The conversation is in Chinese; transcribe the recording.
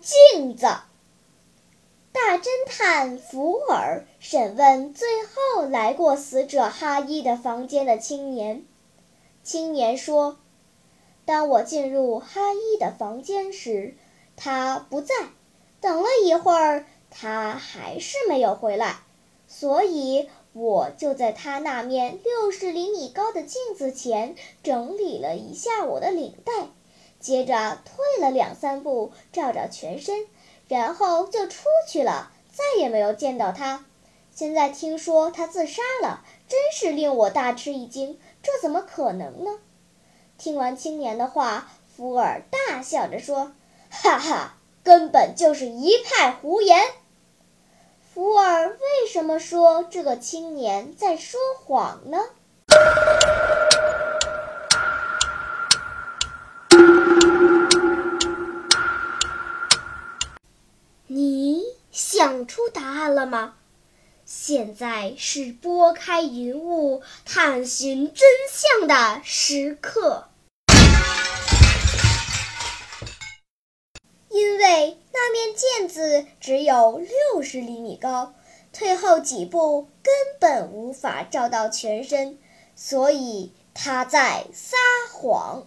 镜子。大侦探福尔审问最后来过死者哈伊的房间的青年。青年说：“当我进入哈伊的房间时，他不在。等了一会儿，他还是没有回来，所以我就在他那面六十厘米高的镜子前整理了一下我的领带，接着退了两三步，照照全身，然后就出去了，再也没有见到他。现在听说他自杀了，真是令我大吃一惊。”这怎么可能呢？听完青年的话，福尔大笑着说：“哈哈，根本就是一派胡言。”福尔为什么说这个青年在说谎呢？答案了吗？现在是拨开云雾探寻真相的时刻，因为那面镜子只有六十厘米高，退后几步根本无法照到全身，所以他在撒谎。